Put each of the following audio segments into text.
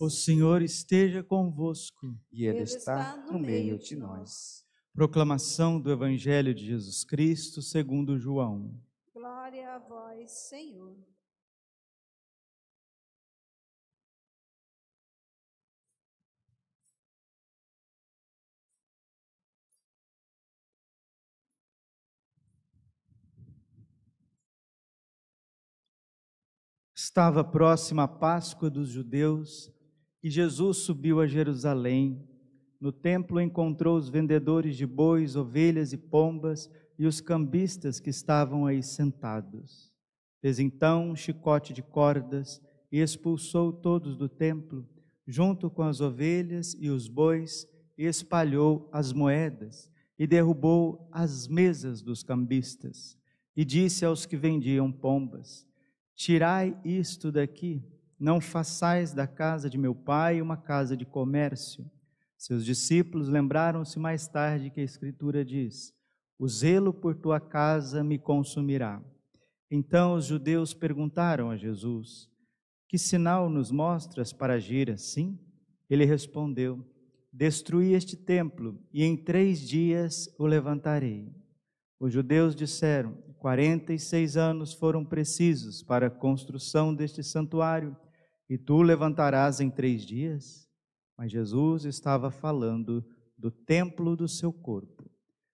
O Senhor esteja convosco. E Ele está no meio de nós. Proclamação do Evangelho de Jesus Cristo segundo João. Glória a vós, Senhor. Estava próxima a Páscoa dos judeus e Jesus subiu a Jerusalém. No templo encontrou os vendedores de bois, ovelhas e pombas e os cambistas que estavam aí sentados. Fez então um chicote de cordas e expulsou todos do templo, junto com as ovelhas e os bois, e espalhou as moedas e derrubou as mesas dos cambistas. E disse aos que vendiam pombas: Tirai isto daqui, não façais da casa de meu pai uma casa de comércio. Seus discípulos lembraram-se mais tarde que a Escritura diz: O zelo por tua casa me consumirá. Então os judeus perguntaram a Jesus: Que sinal nos mostras para agir assim? Ele respondeu: Destruí este templo e em três dias o levantarei. Os judeus disseram: 46 anos foram precisos para a construção deste santuário, e tu levantarás em três dias? Mas Jesus estava falando do templo do seu corpo.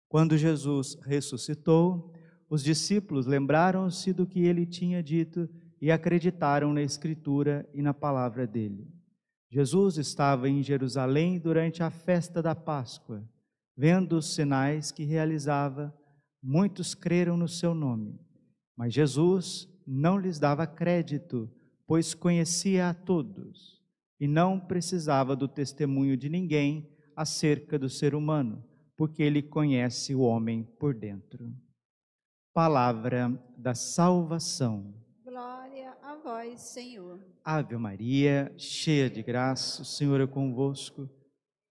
Quando Jesus ressuscitou, os discípulos lembraram-se do que ele tinha dito e acreditaram na Escritura e na palavra dele. Jesus estava em Jerusalém durante a festa da Páscoa, vendo os sinais que realizava muitos creram no seu nome. Mas Jesus não lhes dava crédito, pois conhecia a todos e não precisava do testemunho de ninguém acerca do ser humano, porque ele conhece o homem por dentro. Palavra da salvação. Glória a vós, Senhor. Ave Maria, cheia de graça, o Senhor é convosco.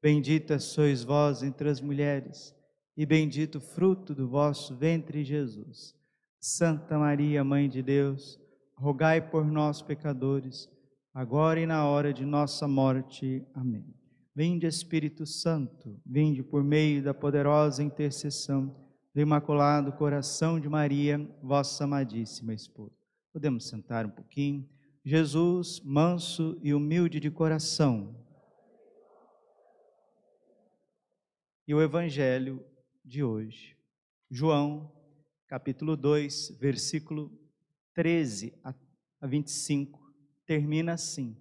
Bendita sois vós entre as mulheres e bendito o fruto do vosso ventre, Jesus. Santa Maria, Mãe de Deus, rogai por nós, pecadores, agora e na hora de nossa morte. Amém. Vinde, Espírito Santo, vinde por meio da poderosa intercessão do Imaculado Coração de Maria, vossa amadíssima esposa. Podemos sentar um pouquinho. Jesus, manso e humilde de coração. E o Evangelho de hoje. João, capítulo 2, versículo 13 a 25, termina assim.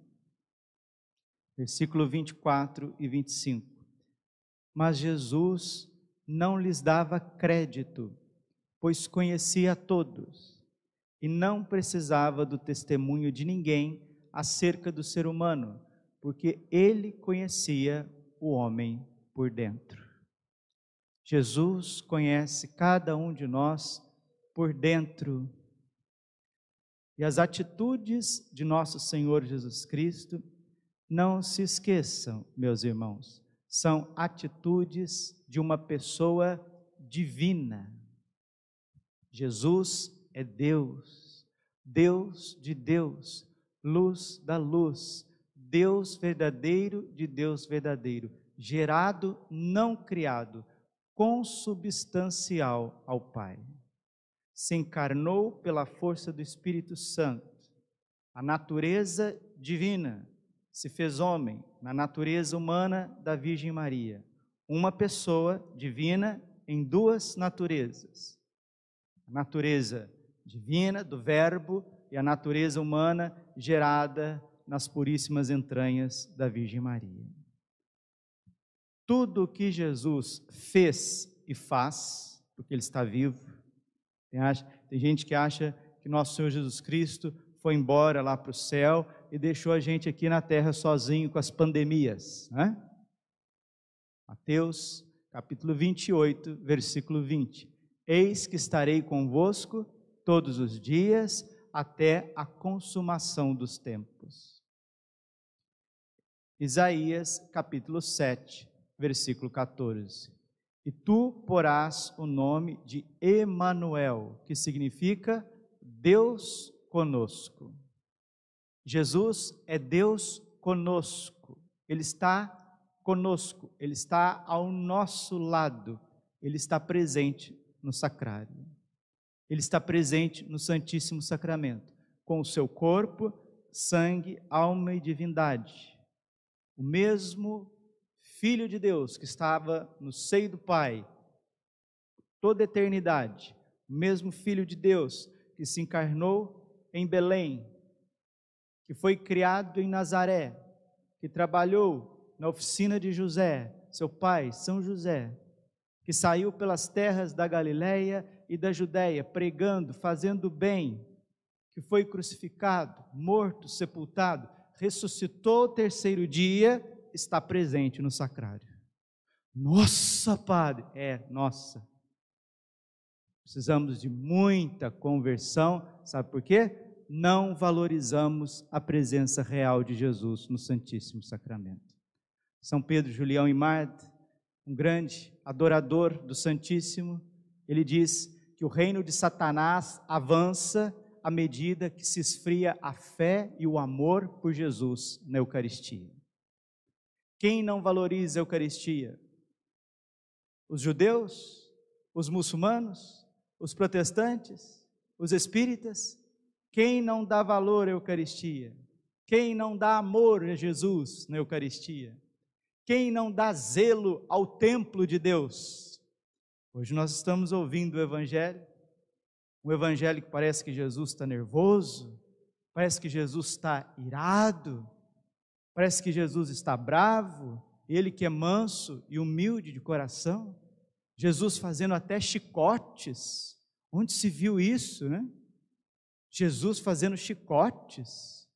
Versículo 24 e 25. Mas Jesus não lhes dava crédito, pois conhecia todos e não precisava do testemunho de ninguém acerca do ser humano, porque ele conhecia o homem por dentro. Jesus conhece cada um de nós por dentro. E as atitudes de nosso Senhor Jesus Cristo, não se esqueçam, meus irmãos, são atitudes de uma pessoa divina. Jesus é Deus, Deus de Deus, luz da luz, Deus verdadeiro de Deus verdadeiro, gerado, não criado consubstancial ao Pai. Se encarnou pela força do Espírito Santo. A natureza divina se fez homem na natureza humana da Virgem Maria. Uma pessoa divina em duas naturezas. A natureza divina do Verbo e a natureza humana gerada nas puríssimas entranhas da Virgem Maria. Tudo o que Jesus fez e faz, porque Ele está vivo. Tem, tem gente que acha que nosso Senhor Jesus Cristo foi embora lá para o céu e deixou a gente aqui na terra sozinho com as pandemias. Né? Mateus capítulo 28, versículo 20. Eis que estarei convosco todos os dias até a consumação dos tempos. Isaías capítulo 7, versículo 14. E tu porás o nome de Emanuel, que significa Deus conosco. Jesus é Deus conosco, Ele está conosco, Ele está ao nosso lado, Ele está presente no sacrário. Ele está presente no Santíssimo Sacramento, com o seu corpo, sangue, alma e divindade. O mesmo Filho de Deus que estava no seio do Pai, toda a eternidade, o mesmo Filho de Deus que se encarnou em Belém, que foi criado em Nazaré, que trabalhou na oficina de José, seu pai, São José, que saiu pelas terras da Galiléia e da Judéia, pregando, fazendo bem, que foi crucificado, morto, sepultado, ressuscitou o terceiro dia, está presente no sacrário. Nossa, Padre! É, nossa. Precisamos de muita conversão, sabe por quê? Não valorizamos a presença real de Jesus no Santíssimo Sacramento. São Pedro, Julião e Marta, um grande adorador do Santíssimo, ele diz que o reino de Satanás avança à medida que se esfria a fé e o amor por Jesus na Eucaristia. Quem não valoriza a Eucaristia? Os judeus, os muçulmanos, os protestantes, os espíritas? Quem não dá valor à Eucaristia? Quem não dá amor a Jesus na Eucaristia? Quem não dá zelo ao templo de Deus? Hoje nós estamos ouvindo o Evangelho, um Evangelho que parece que Jesus está nervoso, parece que Jesus está irado, parece que Jesus está bravo, ele que é manso e humilde de coração, Jesus fazendo até chicotes. Onde se viu isso, né? Jesus fazendo chicotes.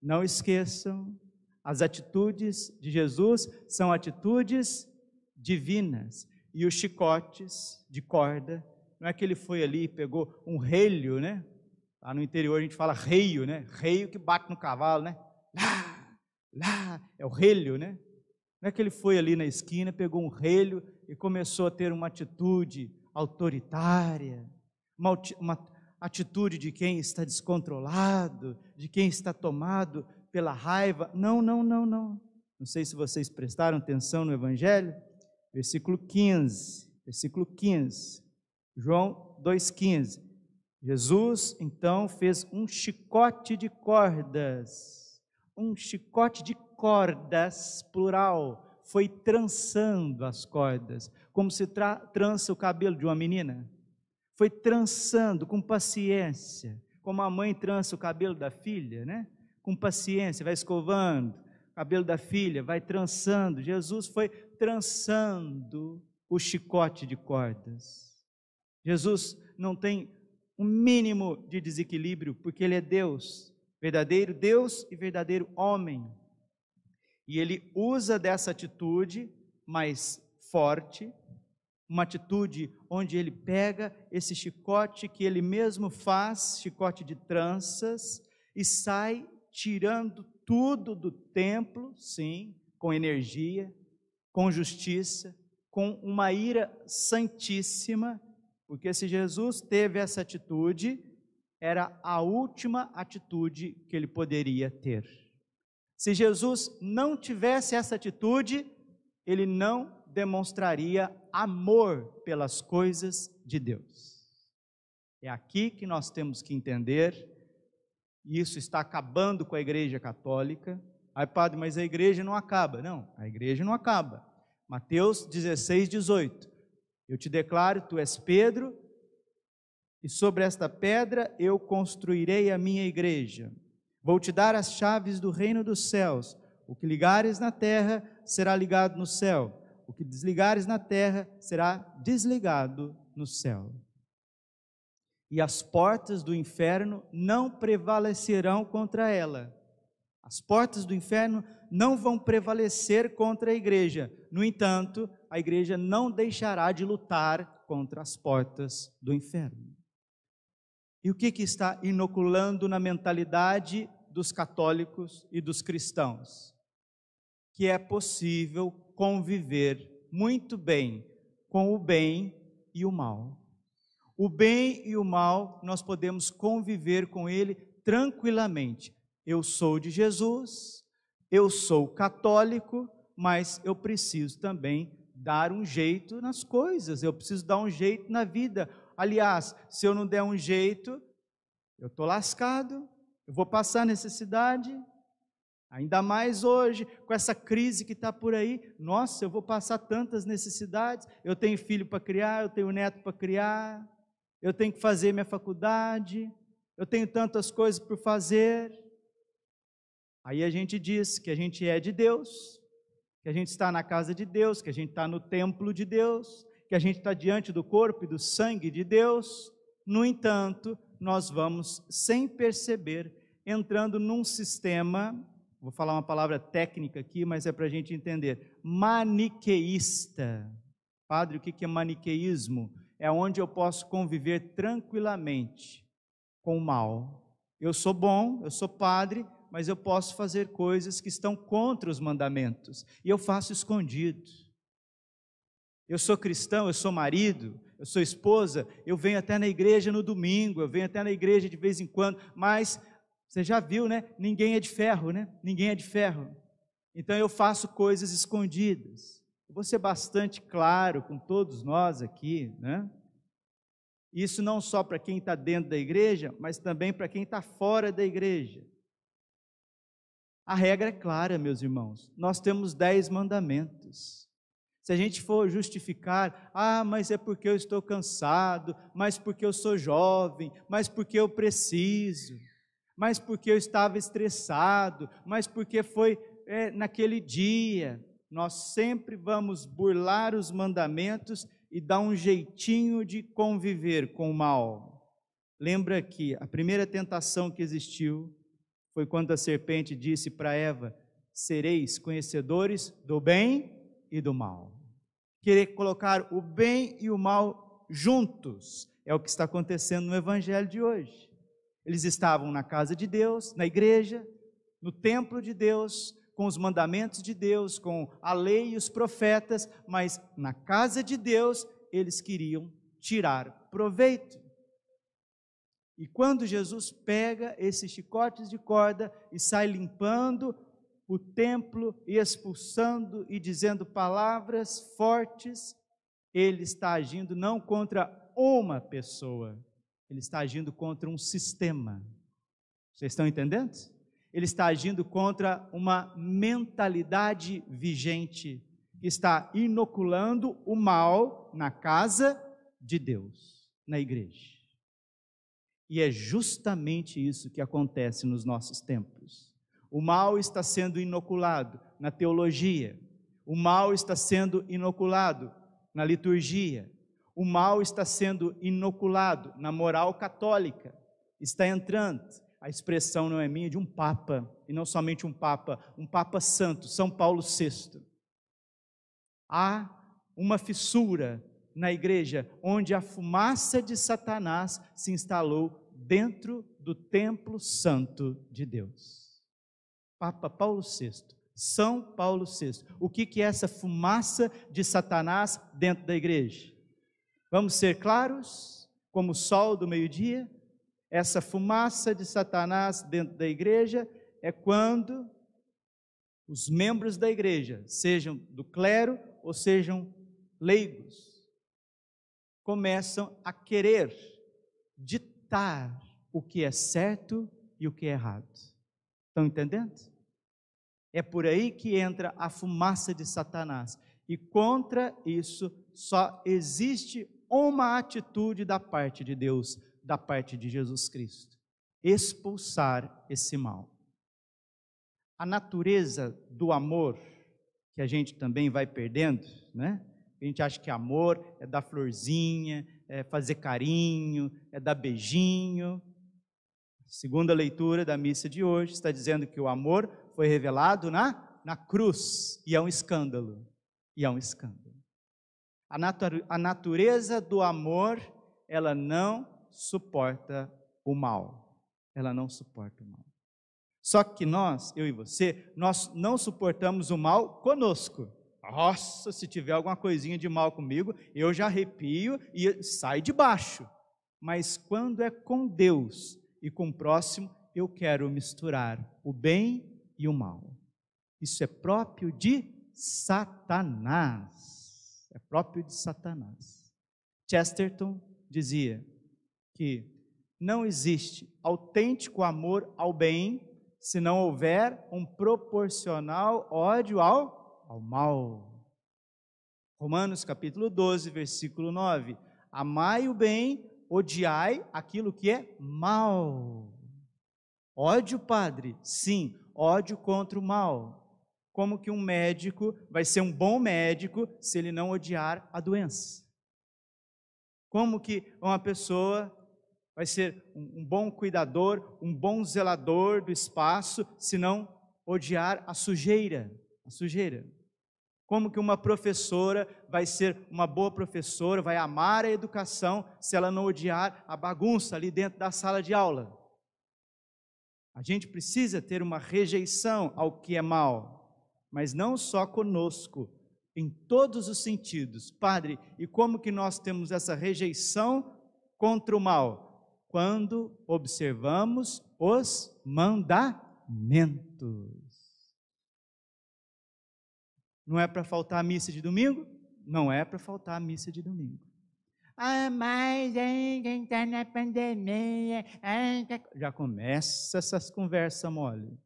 Não esqueçam as atitudes de Jesus são atitudes divinas. E os chicotes de corda, não é que ele foi ali e pegou um relho, né? Lá no interior a gente fala reio, né? Reio que bate no cavalo, né? Lá, lá, é o relho, né? Não é que ele foi ali na esquina, pegou um relho e começou a ter uma atitude autoritária, uma, uma atitude de quem está descontrolado, de quem está tomado pela raiva. Não, não, não, não. Não sei se vocês prestaram atenção no Evangelho. Versículo 15. Versículo 15. João 2,15. Jesus então fez um chicote de cordas. Um chicote de cordas, plural. Foi trançando as cordas, como se tra trança o cabelo de uma menina. Foi trançando com paciência, como a mãe trança o cabelo da filha, né? com paciência, vai escovando o cabelo da filha, vai trançando. Jesus foi trançando o chicote de cordas. Jesus não tem um mínimo de desequilíbrio, porque Ele é Deus, verdadeiro Deus e verdadeiro homem. E Ele usa dessa atitude mais forte, uma atitude onde Ele pega esse chicote que Ele mesmo faz, chicote de tranças, e sai tirando tudo do templo, sim, com energia, com justiça, com uma ira santíssima, porque se Jesus teve essa atitude, era a última atitude que ele poderia ter. Se Jesus não tivesse essa atitude, ele não demonstraria amor pelas coisas de Deus. É aqui que nós temos que entender e isso está acabando com a igreja católica. Aí, padre, mas a igreja não acaba. Não, a igreja não acaba. Mateus 16, 18. Eu te declaro, tu és Pedro, e sobre esta pedra eu construirei a minha igreja. Vou te dar as chaves do reino dos céus. O que ligares na terra será ligado no céu. O que desligares na terra será desligado no céu e as portas do inferno não prevalecerão contra ela. As portas do inferno não vão prevalecer contra a igreja. No entanto, a igreja não deixará de lutar contra as portas do inferno. E o que, que está inoculando na mentalidade dos católicos e dos cristãos? Que é possível conviver muito bem com o bem e o mal. O bem e o mal, nós podemos conviver com ele tranquilamente. Eu sou de Jesus, Eu sou católico, mas eu preciso também dar um jeito nas coisas, eu preciso dar um jeito na vida. Aliás, se eu não der um jeito, eu estou lascado, eu vou passar necessidade. Ainda mais hoje, com essa crise que está por aí, nossa, eu vou passar tantas necessidades. Eu tenho filho para criar, eu tenho neto para criar, eu tenho que fazer minha faculdade, eu tenho tantas coisas por fazer. Aí a gente diz que a gente é de Deus, que a gente está na casa de Deus, que a gente está no templo de Deus, que a gente está diante do corpo e do sangue de Deus. No entanto, nós vamos, sem perceber, entrando num sistema vou falar uma palavra técnica aqui, mas é para a gente entender. Maniqueísta. Padre, o que é maniqueísmo? É onde eu posso conviver tranquilamente com o mal. Eu sou bom, eu sou padre, mas eu posso fazer coisas que estão contra os mandamentos. E eu faço escondido. Eu sou cristão, eu sou marido, eu sou esposa, eu venho até na igreja no domingo, eu venho até na igreja de vez em quando, mas você já viu, né? Ninguém é de ferro, né? Ninguém é de ferro. Então eu faço coisas escondidas. Eu vou ser bastante claro com todos nós aqui, né? Isso não só para quem está dentro da igreja, mas também para quem está fora da igreja. A regra é clara, meus irmãos. Nós temos dez mandamentos. Se a gente for justificar, ah, mas é porque eu estou cansado, mas porque eu sou jovem, mas porque eu preciso mas porque eu estava estressado, mas porque foi é, naquele dia. Nós sempre vamos burlar os mandamentos e dar um jeitinho de conviver com o mal. Lembra que a primeira tentação que existiu foi quando a serpente disse para Eva: Sereis conhecedores do bem e do mal. Querer colocar o bem e o mal juntos é o que está acontecendo no evangelho de hoje. Eles estavam na casa de Deus, na igreja, no templo de Deus, com os mandamentos de Deus, com a lei e os profetas, mas na casa de Deus eles queriam tirar proveito. E quando Jesus pega esses chicotes de corda e sai limpando o templo e expulsando e dizendo palavras fortes, ele está agindo não contra uma pessoa, ele está agindo contra um sistema. Vocês estão entendendo? Ele está agindo contra uma mentalidade vigente que está inoculando o mal na casa de Deus, na igreja. E é justamente isso que acontece nos nossos tempos. O mal está sendo inoculado na teologia, o mal está sendo inoculado na liturgia, o mal está sendo inoculado na moral católica, está entrando. A expressão não é minha, é de um papa, e não somente um papa, um papa santo, São Paulo VI. Há uma fissura na igreja onde a fumaça de Satanás se instalou dentro do templo santo de Deus. Papa Paulo VI, São Paulo VI. O que, que é essa fumaça de Satanás dentro da igreja? Vamos ser claros, como o sol do meio-dia? Essa fumaça de Satanás dentro da igreja é quando os membros da igreja, sejam do clero ou sejam leigos, começam a querer ditar o que é certo e o que é errado. Estão entendendo? É por aí que entra a fumaça de Satanás. E contra isso só existe uma atitude da parte de Deus, da parte de Jesus Cristo: expulsar esse mal. A natureza do amor, que a gente também vai perdendo, né? A gente acha que amor é dar florzinha, é fazer carinho, é dar beijinho. Segunda leitura da missa de hoje está dizendo que o amor foi revelado na, na cruz, e é um escândalo. E é um escândalo. A, natu a natureza do amor, ela não suporta o mal. Ela não suporta o mal. Só que nós, eu e você, nós não suportamos o mal conosco. Nossa, se tiver alguma coisinha de mal comigo, eu já arrepio e sai de baixo. Mas quando é com Deus e com o próximo, eu quero misturar o bem e o mal. Isso é próprio de Satanás. É próprio de Satanás. Chesterton dizia que não existe autêntico amor ao bem se não houver um proporcional ódio ao, ao mal. Romanos capítulo 12, versículo 9. Amai o bem, odiai aquilo que é mal. Ódio, padre? Sim, ódio contra o mal. Como que um médico vai ser um bom médico se ele não odiar a doença? Como que uma pessoa vai ser um bom cuidador, um bom zelador do espaço, se não odiar a sujeira? A sujeira. Como que uma professora vai ser uma boa professora, vai amar a educação, se ela não odiar a bagunça ali dentro da sala de aula? A gente precisa ter uma rejeição ao que é mal, mas não só conosco, em todos os sentidos. Padre, e como que nós temos essa rejeição contra o mal? Quando observamos os mandamentos. Não é para faltar a missa de domingo? Não é para faltar a missa de domingo. Ah, mas quem está na pandemia. Já começa essas conversas mole.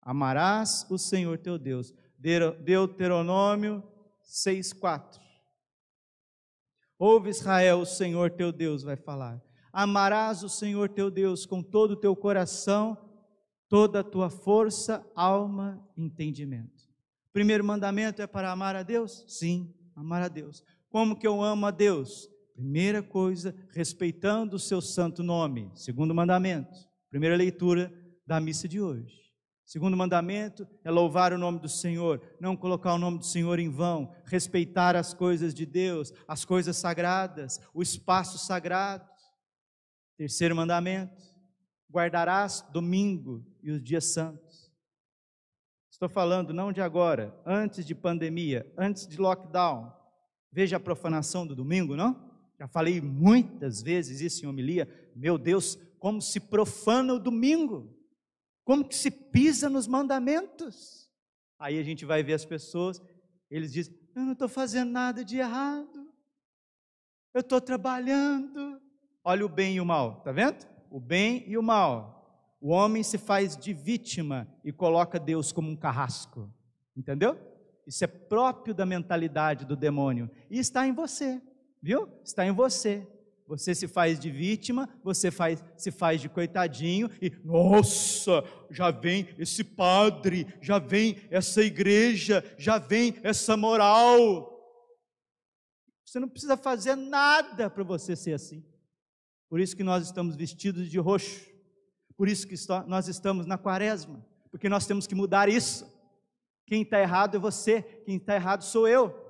Amarás o Senhor teu Deus. Deuteronômio 6,4. Ouve Israel, o Senhor teu Deus vai falar. Amarás o Senhor teu Deus com todo o teu coração, toda a tua força, alma entendimento. Primeiro mandamento é para amar a Deus? Sim, amar a Deus. Como que eu amo a Deus? Primeira coisa, respeitando o seu santo nome. Segundo mandamento. Primeira leitura da missa de hoje. Segundo mandamento é louvar o nome do Senhor, não colocar o nome do Senhor em vão, respeitar as coisas de Deus, as coisas sagradas, o espaço sagrado. Terceiro mandamento: guardarás domingo e os dias santos. Estou falando não de agora, antes de pandemia, antes de lockdown. Veja a profanação do domingo, não? Já falei muitas vezes isso em homilia. Meu Deus, como se profana o domingo. Como que se pisa nos mandamentos. Aí a gente vai ver as pessoas, eles dizem: Eu não estou fazendo nada de errado. Eu estou trabalhando. Olha o bem e o mal, tá vendo? O bem e o mal. O homem se faz de vítima e coloca Deus como um carrasco. Entendeu? Isso é próprio da mentalidade do demônio. E está em você, viu? Está em você. Você se faz de vítima, você faz, se faz de coitadinho e, nossa, já vem esse padre, já vem essa igreja, já vem essa moral. Você não precisa fazer nada para você ser assim. Por isso que nós estamos vestidos de roxo. Por isso que nós estamos na quaresma. Porque nós temos que mudar isso. Quem está errado é você, quem está errado sou eu.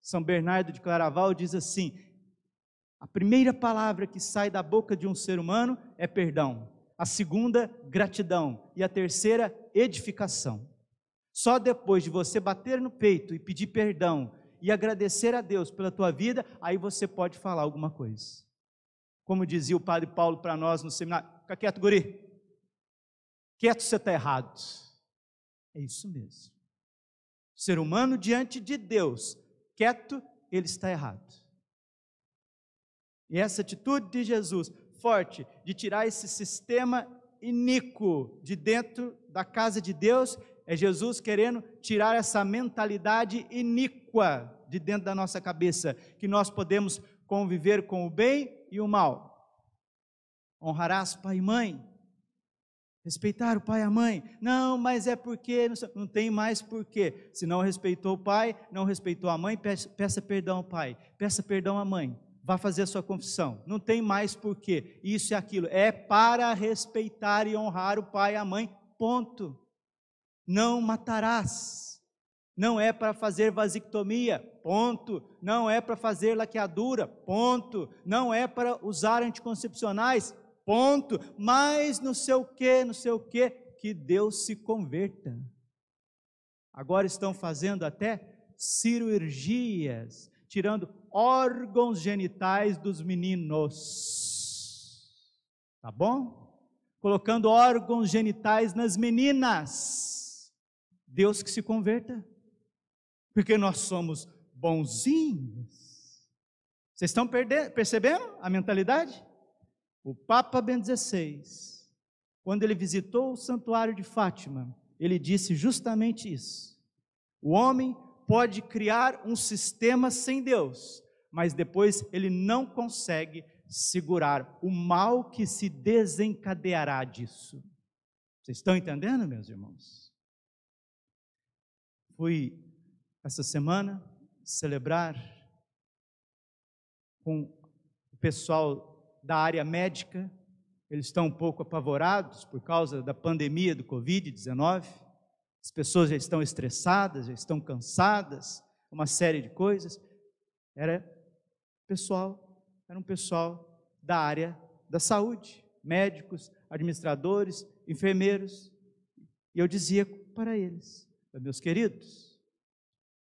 São Bernardo de Claraval diz assim: a primeira palavra que sai da boca de um ser humano é perdão, a segunda, gratidão, e a terceira, edificação. Só depois de você bater no peito e pedir perdão e agradecer a Deus pela tua vida, aí você pode falar alguma coisa. Como dizia o padre Paulo para nós no seminário: fica quieto, guri. Quieto, você está errado. É isso mesmo ser humano diante de Deus, quieto, ele está errado. E essa atitude de Jesus, forte, de tirar esse sistema iníquo de dentro da casa de Deus, é Jesus querendo tirar essa mentalidade iníqua de dentro da nossa cabeça, que nós podemos conviver com o bem e o mal. Honrarás pai e mãe, Respeitar o pai e a mãe. Não, mas é porque não, não tem mais porquê. Se não respeitou o pai, não respeitou a mãe, peça, peça perdão ao pai, peça perdão à mãe. Vá fazer a sua confissão. Não tem mais porquê. Isso e aquilo. É para respeitar e honrar o pai e a mãe. Ponto. Não matarás. Não é para fazer vasectomia. Ponto. Não é para fazer laqueadura. Ponto. Não é para usar anticoncepcionais ponto, mas não sei o que, não sei o que, que Deus se converta. Agora estão fazendo até cirurgias, tirando órgãos genitais dos meninos. Tá bom? Colocando órgãos genitais nas meninas. Deus que se converta, porque nós somos bonzinhos. Vocês estão percebendo a mentalidade? O Papa Bento XVI, quando ele visitou o santuário de Fátima, ele disse justamente isso. O homem pode criar um sistema sem Deus, mas depois ele não consegue segurar o mal que se desencadeará disso. Vocês estão entendendo, meus irmãos? Fui essa semana celebrar com o pessoal da área médica. Eles estão um pouco apavorados por causa da pandemia do Covid-19. As pessoas já estão estressadas, já estão cansadas, uma série de coisas. Era pessoal, era um pessoal da área da saúde, médicos, administradores, enfermeiros. E eu dizia para eles, meus queridos,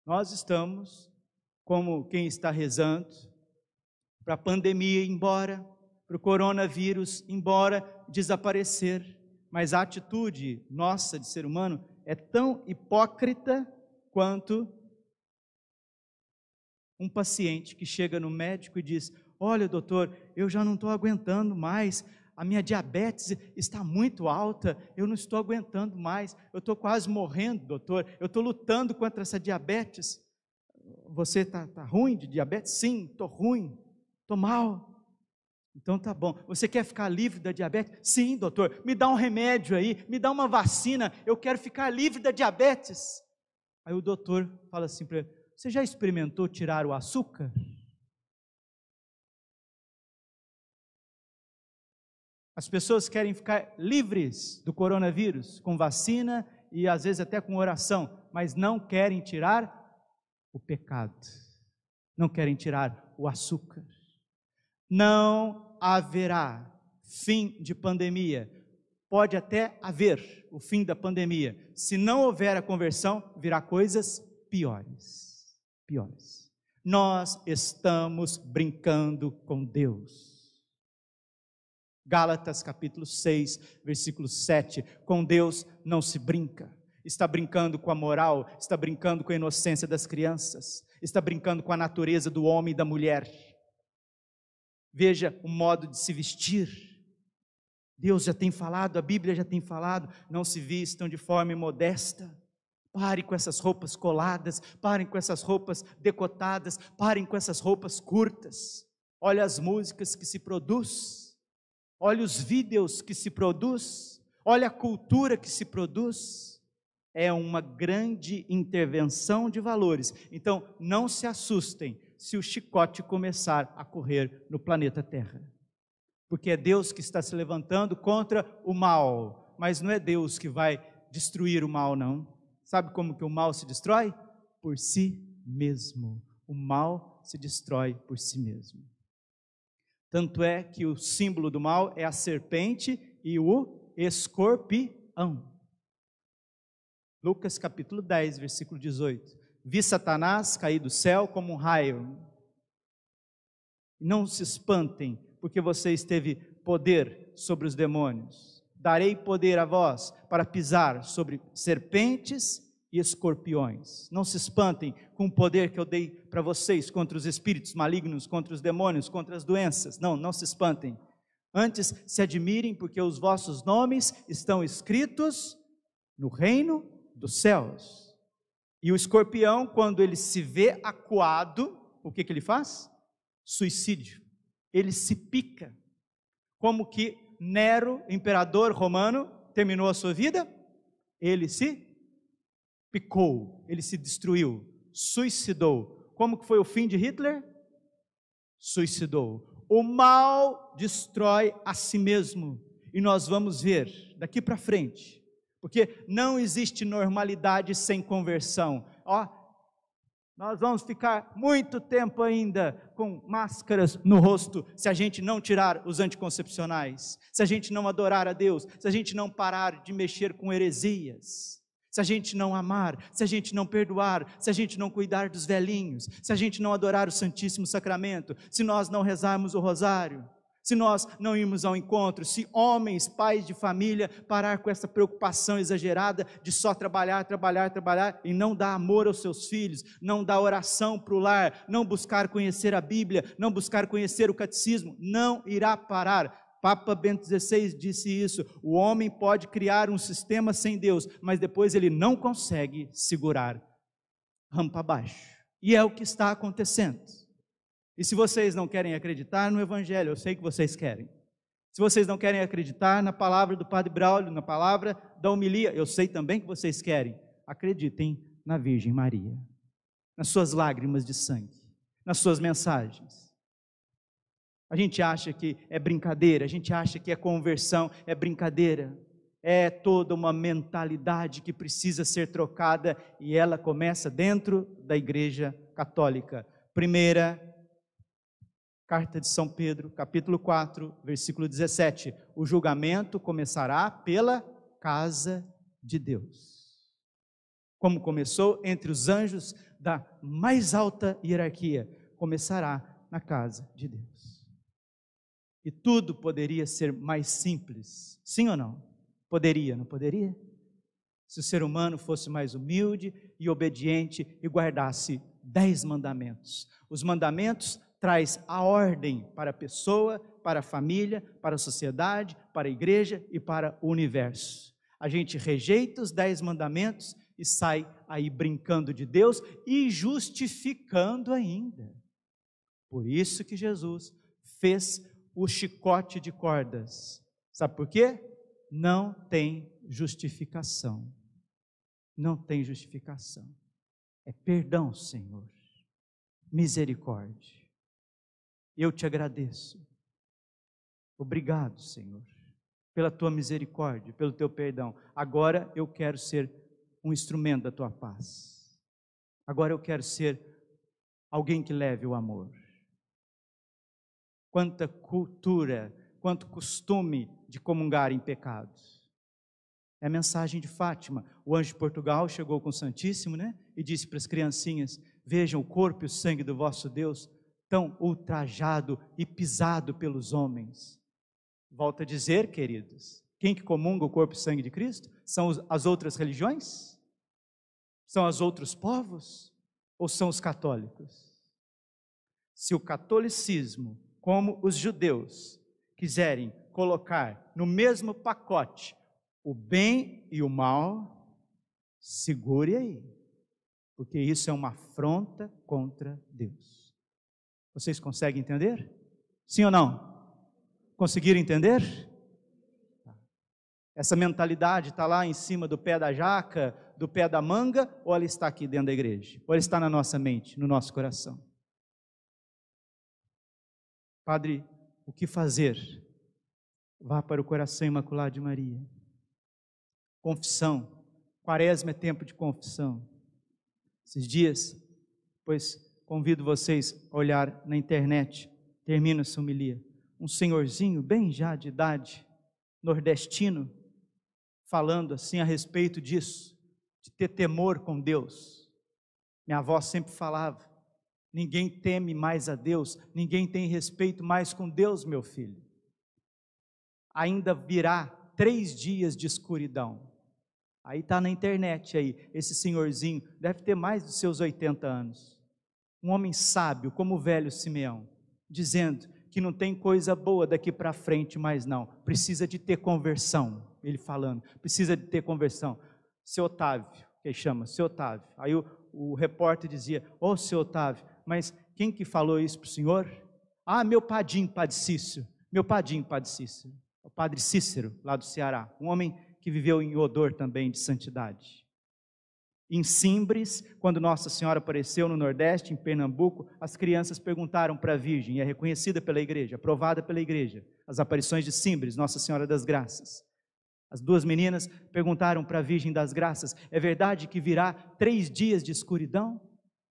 nós estamos como quem está rezando para a pandemia ir embora, para o coronavírus embora, desaparecer. Mas a atitude nossa de ser humano é tão hipócrita quanto um paciente que chega no médico e diz: Olha, doutor, eu já não estou aguentando mais, a minha diabetes está muito alta, eu não estou aguentando mais, eu estou quase morrendo, doutor, eu estou lutando contra essa diabetes. Você está tá ruim de diabetes? Sim, estou ruim, estou mal. Então tá bom. Você quer ficar livre da diabetes? Sim, doutor. Me dá um remédio aí, me dá uma vacina. Eu quero ficar livre da diabetes. Aí o doutor fala assim para ele: Você já experimentou tirar o açúcar? As pessoas querem ficar livres do coronavírus com vacina e às vezes até com oração, mas não querem tirar o pecado, não querem tirar o açúcar. Não haverá fim de pandemia. Pode até haver o fim da pandemia. Se não houver a conversão, virá coisas piores. Piores. Nós estamos brincando com Deus. Gálatas capítulo 6, versículo 7. Com Deus não se brinca. Está brincando com a moral, está brincando com a inocência das crianças, está brincando com a natureza do homem e da mulher. Veja o modo de se vestir. Deus já tem falado, a Bíblia já tem falado, não se vistam de forma modesta. Pare com essas roupas coladas, parem com essas roupas decotadas, parem com essas roupas curtas. Olha as músicas que se produzem olha os vídeos que se produz, olha a cultura que se produz. É uma grande intervenção de valores. Então, não se assustem se o chicote começar a correr no planeta Terra. Porque é Deus que está se levantando contra o mal, mas não é Deus que vai destruir o mal, não. Sabe como que o mal se destrói? Por si mesmo. O mal se destrói por si mesmo. Tanto é que o símbolo do mal é a serpente e o escorpião. Lucas capítulo 10, versículo 18. Vi Satanás cair do céu como um raio. Não se espantem, porque vocês teve poder sobre os demônios. Darei poder a vós para pisar sobre serpentes e escorpiões. Não se espantem com o poder que eu dei para vocês contra os espíritos malignos, contra os demônios, contra as doenças. Não, não se espantem. Antes se admirem, porque os vossos nomes estão escritos no reino dos céus. E o escorpião, quando ele se vê acuado, o que, que ele faz? Suicídio. Ele se pica. Como que Nero, imperador romano, terminou a sua vida? Ele se picou, ele se destruiu, suicidou. Como que foi o fim de Hitler? Suicidou. O mal destrói a si mesmo. E nós vamos ver daqui para frente. Porque não existe normalidade sem conversão. Ó, nós vamos ficar muito tempo ainda com máscaras no rosto se a gente não tirar os anticoncepcionais, se a gente não adorar a Deus, se a gente não parar de mexer com heresias se a gente não amar, se a gente não perdoar, se a gente não cuidar dos velhinhos, se a gente não adorar o Santíssimo Sacramento, se nós não rezarmos o rosário, se nós não irmos ao encontro, se homens, pais de família, parar com essa preocupação exagerada de só trabalhar, trabalhar, trabalhar e não dar amor aos seus filhos, não dar oração para o lar, não buscar conhecer a Bíblia, não buscar conhecer o catecismo, não irá parar. Papa Bento XVI disse isso: o homem pode criar um sistema sem Deus, mas depois ele não consegue segurar rampa abaixo. E é o que está acontecendo. E se vocês não querem acreditar no Evangelho, eu sei que vocês querem. Se vocês não querem acreditar na palavra do Padre Braulio, na palavra da homilia, eu sei também que vocês querem. Acreditem na Virgem Maria, nas suas lágrimas de sangue, nas suas mensagens. A gente acha que é brincadeira, a gente acha que é conversão, é brincadeira. É toda uma mentalidade que precisa ser trocada e ela começa dentro da Igreja Católica. Primeira Carta de São Pedro, capítulo 4, versículo 17. O julgamento começará pela casa de Deus. Como começou entre os anjos da mais alta hierarquia, começará na casa de Deus. E tudo poderia ser mais simples, sim ou não? Poderia, não poderia? Se o ser humano fosse mais humilde e obediente e guardasse dez mandamentos. Os mandamentos traz a ordem para a pessoa, para a família, para a sociedade, para a igreja e para o universo. A gente rejeita os dez mandamentos e sai aí brincando de Deus e justificando ainda. Por isso que Jesus fez o chicote de cordas. Sabe por quê? Não tem justificação. Não tem justificação. É perdão, Senhor. Misericórdia. Eu te agradeço. Obrigado, Senhor, pela tua misericórdia, pelo teu perdão. Agora eu quero ser um instrumento da tua paz. Agora eu quero ser alguém que leve o amor. Quanta cultura, quanto costume de comungar em pecados. É a mensagem de Fátima. O anjo de Portugal chegou com o Santíssimo, né? E disse para as criancinhas: Vejam o corpo e o sangue do vosso Deus tão ultrajado e pisado pelos homens. Volto a dizer, queridos, quem que comunga o corpo e sangue de Cristo? São as outras religiões? São os outros povos? Ou são os católicos? Se o catolicismo, como os judeus, quiserem colocar no mesmo pacote o bem e o mal, segure aí, porque isso é uma afronta contra Deus. Vocês conseguem entender? Sim ou não? Conseguiram entender? Essa mentalidade está lá em cima do pé da jaca, do pé da manga, ou ela está aqui dentro da igreja? Ou ela está na nossa mente, no nosso coração? Padre, o que fazer? Vá para o coração imaculado de Maria. Confissão. Quaresma é tempo de confissão. Esses dias, pois convido vocês a olhar na internet, termino essa homilia, um senhorzinho bem já de idade, nordestino, falando assim a respeito disso, de ter temor com Deus. Minha avó sempre falava: ninguém teme mais a Deus, ninguém tem respeito mais com Deus, meu filho. Ainda virá três dias de escuridão. Aí está na internet aí, esse senhorzinho, deve ter mais de seus 80 anos um homem sábio como o velho Simeão, dizendo que não tem coisa boa daqui para frente mais não, precisa de ter conversão, ele falando, precisa de ter conversão. Seu Otávio, que ele chama, seu Otávio. Aí o, o repórter dizia, ô oh, seu Otávio, mas quem que falou isso para o senhor? Ah, meu padrinho, Padre Cícero, meu padrinho, Padre Cícero, o Padre Cícero, lá do Ceará, um homem que viveu em odor também de santidade. Em Simbres, quando Nossa Senhora apareceu no Nordeste, em Pernambuco, as crianças perguntaram para a Virgem, é reconhecida pela igreja, aprovada pela igreja, as aparições de Simbres, Nossa Senhora das Graças. As duas meninas perguntaram para a Virgem das Graças: é verdade que virá três dias de escuridão?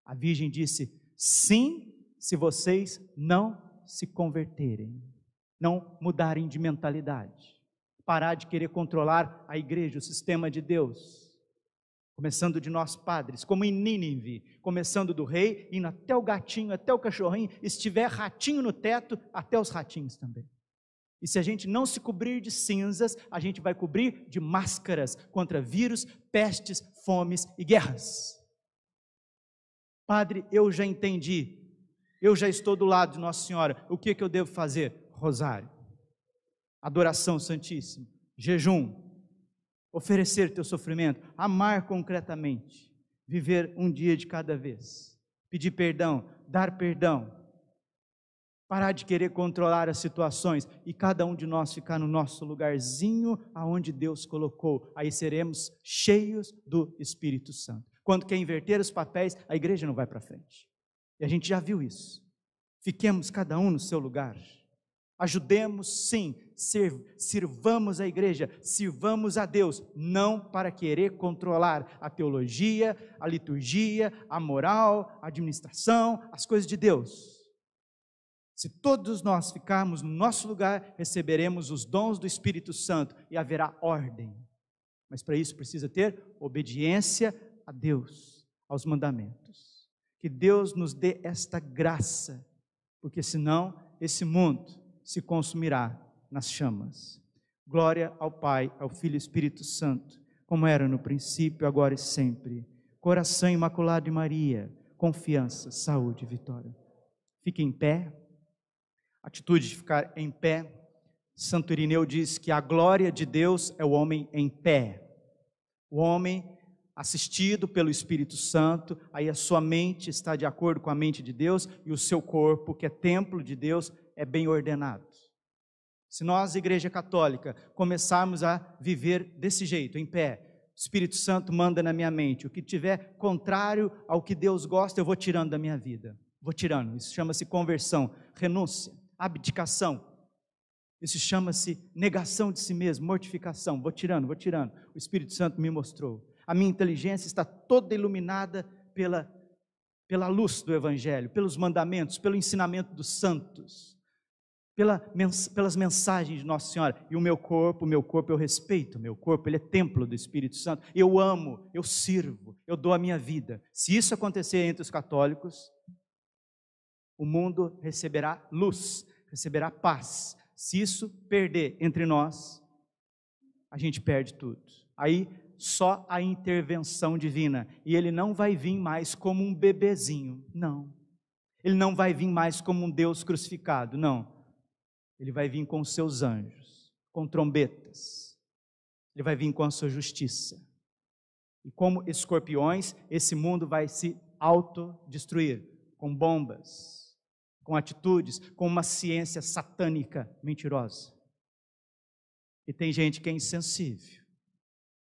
A Virgem disse: sim, se vocês não se converterem, não mudarem de mentalidade, parar de querer controlar a igreja, o sistema de Deus começando de nós padres, como em Nínive, começando do rei, indo até o gatinho, até o cachorrinho, estiver ratinho no teto, até os ratinhos também. E se a gente não se cobrir de cinzas, a gente vai cobrir de máscaras contra vírus, pestes, fomes e guerras. Padre, eu já entendi. Eu já estou do lado de Nossa Senhora. O que, que eu devo fazer? Rosário, adoração santíssima, jejum, oferecer teu sofrimento, amar concretamente, viver um dia de cada vez, pedir perdão, dar perdão, parar de querer controlar as situações e cada um de nós ficar no nosso lugarzinho aonde Deus colocou. Aí seremos cheios do Espírito Santo. Quando quer inverter os papéis, a igreja não vai para frente. E a gente já viu isso. Fiquemos cada um no seu lugar. Ajudemos sim, sirvamos a igreja, sirvamos a Deus, não para querer controlar a teologia, a liturgia, a moral, a administração, as coisas de Deus. Se todos nós ficarmos no nosso lugar, receberemos os dons do Espírito Santo e haverá ordem. Mas para isso precisa ter obediência a Deus, aos mandamentos. Que Deus nos dê esta graça, porque senão esse mundo se consumirá nas chamas. Glória ao Pai, ao Filho e Espírito Santo, como era no princípio, agora e sempre. Coração imaculado de Maria, confiança, saúde e vitória. Fique em pé. Atitude de ficar em pé. Santo Irineu diz que a glória de Deus é o homem em pé. O homem assistido pelo Espírito Santo, aí a sua mente está de acordo com a mente de Deus e o seu corpo, que é templo de Deus, é bem ordenado. Se nós, Igreja Católica, começarmos a viver desse jeito, em pé, o Espírito Santo manda na minha mente, o que tiver contrário ao que Deus gosta, eu vou tirando da minha vida. Vou tirando. Isso chama-se conversão, renúncia, abdicação. Isso chama-se negação de si mesmo, mortificação. Vou tirando, vou tirando. O Espírito Santo me mostrou. A minha inteligência está toda iluminada pela, pela luz do Evangelho, pelos mandamentos, pelo ensinamento dos santos pela, pelas mensagens de Nossa Senhora. E o meu corpo, o meu corpo eu respeito, o meu corpo ele é templo do Espírito Santo. Eu amo, eu sirvo, eu dou a minha vida. Se isso acontecer entre os católicos, o mundo receberá luz, receberá paz. Se isso perder entre nós, a gente perde tudo. Aí só a intervenção divina. E ele não vai vir mais como um bebezinho, não. Ele não vai vir mais como um Deus crucificado, não ele vai vir com seus anjos, com trombetas. Ele vai vir com a sua justiça. E como escorpiões, esse mundo vai se autodestruir com bombas, com atitudes, com uma ciência satânica mentirosa. E tem gente que é insensível.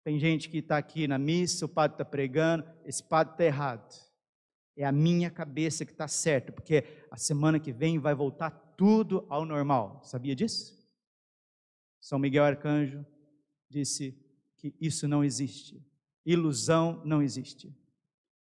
Tem gente que está aqui na missa, o padre está pregando, esse padre está errado. É a minha cabeça que está certa, porque a semana que vem vai voltar tudo ao normal. Sabia disso? São Miguel Arcanjo disse que isso não existe. Ilusão não existe.